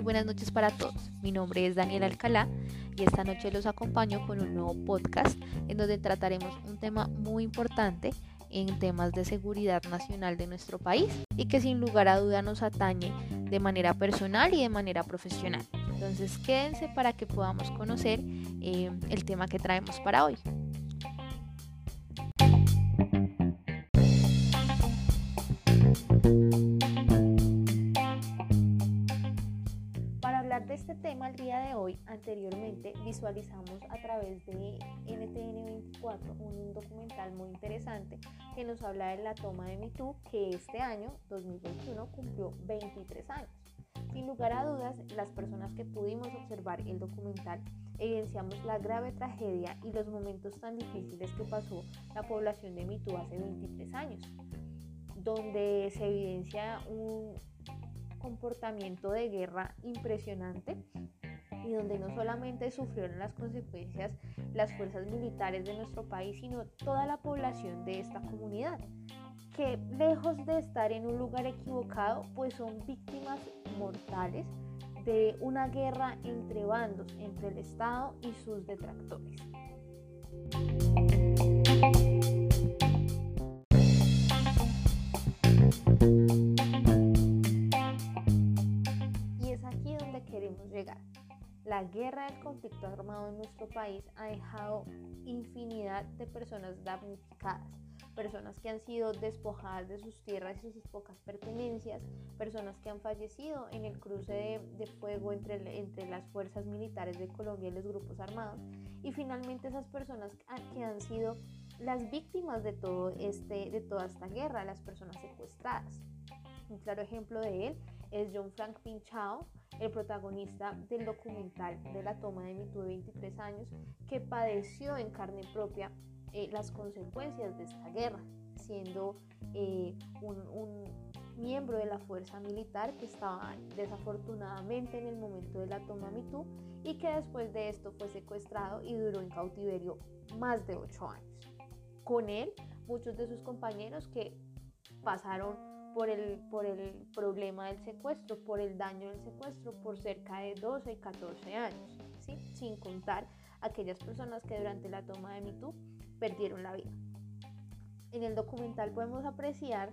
Muy buenas noches para todos. Mi nombre es Daniel Alcalá y esta noche los acompaño con un nuevo podcast en donde trataremos un tema muy importante en temas de seguridad nacional de nuestro país y que sin lugar a duda nos atañe de manera personal y de manera profesional. Entonces quédense para que podamos conocer eh, el tema que traemos para hoy. Tema el día de hoy, anteriormente visualizamos a través de NTN24 un documental muy interesante que nos habla de la toma de MeToo que este año, 2021, cumplió 23 años. Sin lugar a dudas, las personas que pudimos observar el documental evidenciamos la grave tragedia y los momentos tan difíciles que pasó la población de MeToo hace 23 años, donde se evidencia un, comportamiento de guerra impresionante y donde no solamente sufrieron las consecuencias las fuerzas militares de nuestro país, sino toda la población de esta comunidad, que lejos de estar en un lugar equivocado, pues son víctimas mortales de una guerra entre bandos, entre el Estado y sus detractores. La guerra del conflicto armado en nuestro país ha dejado infinidad de personas damnificadas, personas que han sido despojadas de sus tierras y sus pocas pertenencias, personas que han fallecido en el cruce de, fuego entre, entre las fuerzas militares de Colombia y los grupos armados, y finalmente esas personas que han sido las víctimas de, todo este, de toda esta guerra, las personas secuestradas. Un claro ejemplo de él es John Frank Pinchao, el protagonista del documental de la toma de MeToo de 23 años, que padeció en carne propia eh, las consecuencias de esta guerra, siendo eh, un, miembro de la fuerza militar que estaba desafortunadamente en el momento de la toma MeToo y que después de esto fue secuestrado y duró en cautiverio más de 8 años. Con él, muchos de sus compañeros que pasaron por el, por el problema del secuestro, por el daño del secuestro, por cerca de 12 y 14 años, ¿sí? sin contar aquellas personas que durante la toma de MeToo perdieron la vida. En el documental podemos apreciar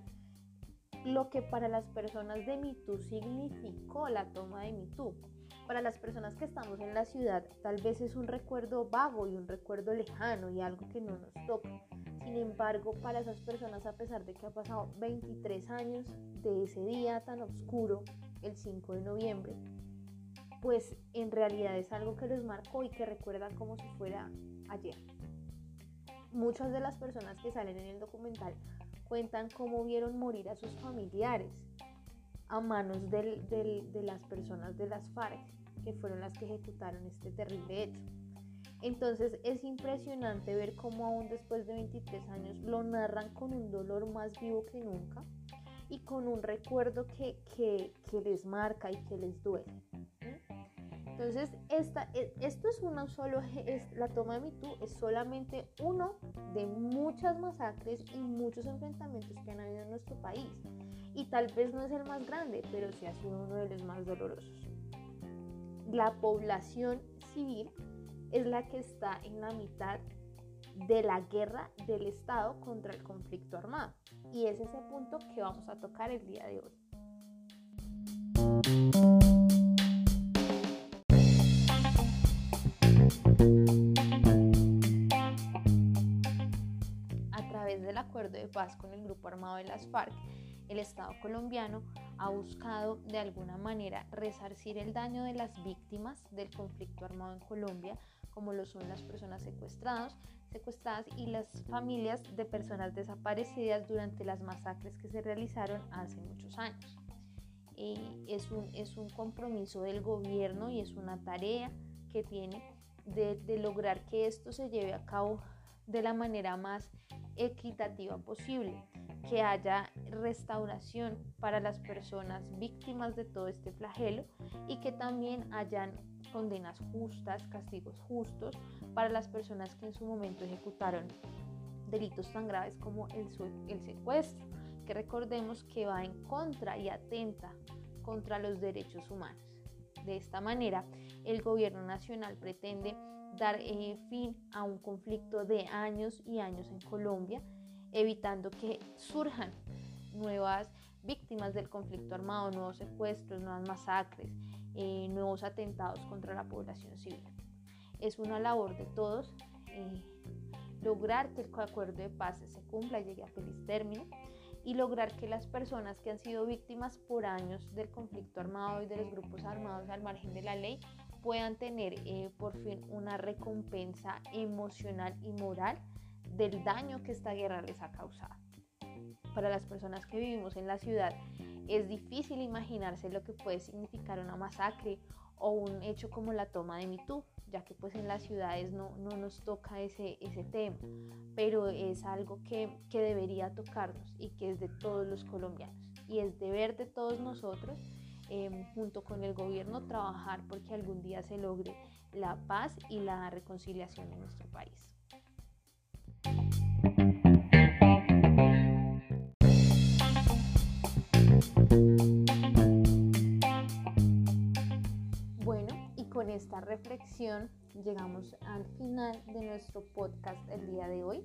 lo que para las personas de MeToo significó la toma de MeToo. Para las personas que estamos en la ciudad, tal vez es un recuerdo vago y un recuerdo lejano y algo que no nos toca. Sin embargo, para esas personas, a pesar de que ha pasado 23 años de ese día tan oscuro, el 5 de noviembre, pues en realidad es algo que los marcó y que recuerdan como si fuera ayer. Muchas de las personas que salen en el documental cuentan cómo vieron morir a sus familiares a manos de las personas de las FARC, que fueron las que ejecutaron este terrible hecho. Entonces es impresionante ver cómo aún después de 23 años lo narran con un dolor más vivo que nunca y con un recuerdo que, les marca y que les duele. Entonces, esta, e, esto es una solo, es, la toma de MeToo es solamente uno de muchas masacres y muchos enfrentamientos que han habido en nuestro país. Y tal vez no es el más grande, pero sí ha sido uno de los más dolorosos. La población civil es la que está en la mitad de la guerra del Estado contra el conflicto armado. Y es ese punto que vamos a tocar el día de hoy. A través del acuerdo de paz con el grupo armado de las FARC, el Estado colombiano ha buscado de alguna manera resarcir el daño de las víctimas del conflicto armado en Colombia como lo son las personas secuestradas, secuestradas y las familias de personas desaparecidas durante las masacres que se realizaron hace muchos años. es, un, es un compromiso del gobierno y es una tarea que tiene de, de lograr que esto se lleve a cabo de la manera más equitativa posible, que haya restauración para las personas víctimas de todo este flagelo y que también hayan condenas justas, castigos justos para las personas que en su momento ejecutaron delitos tan graves como el, secuestro, que recordemos que va en contra y atenta contra los derechos humanos. De esta manera, el gobierno nacional pretende dar eh, fin a un conflicto de años y años en Colombia, evitando que surjan nuevas víctimas del conflicto armado, nuevos secuestros, nuevas masacres, eh, nuevos atentados contra la población civil. Es una labor de todos eh, lograr que el acuerdo de paz se cumpla y llegue a feliz término y lograr que las personas que han sido víctimas por años del conflicto armado y de los grupos armados al margen de la ley puedan tener eh, por fin una recompensa emocional y moral del daño que esta guerra les ha causado. Para las personas que vivimos en la ciudad es difícil imaginarse lo que puede significar una masacre o un hecho como la toma de Mitú, ya que pues en las ciudades no, nos toca ese, ese tema, pero es algo que, debería tocarnos y que es de todos los colombianos y es deber de todos nosotros em, junto con el gobierno trabajar porque algún día se logre la paz y la reconciliación en nuestro país. Esta reflexión llegamos al final de nuestro podcast el día de hoy.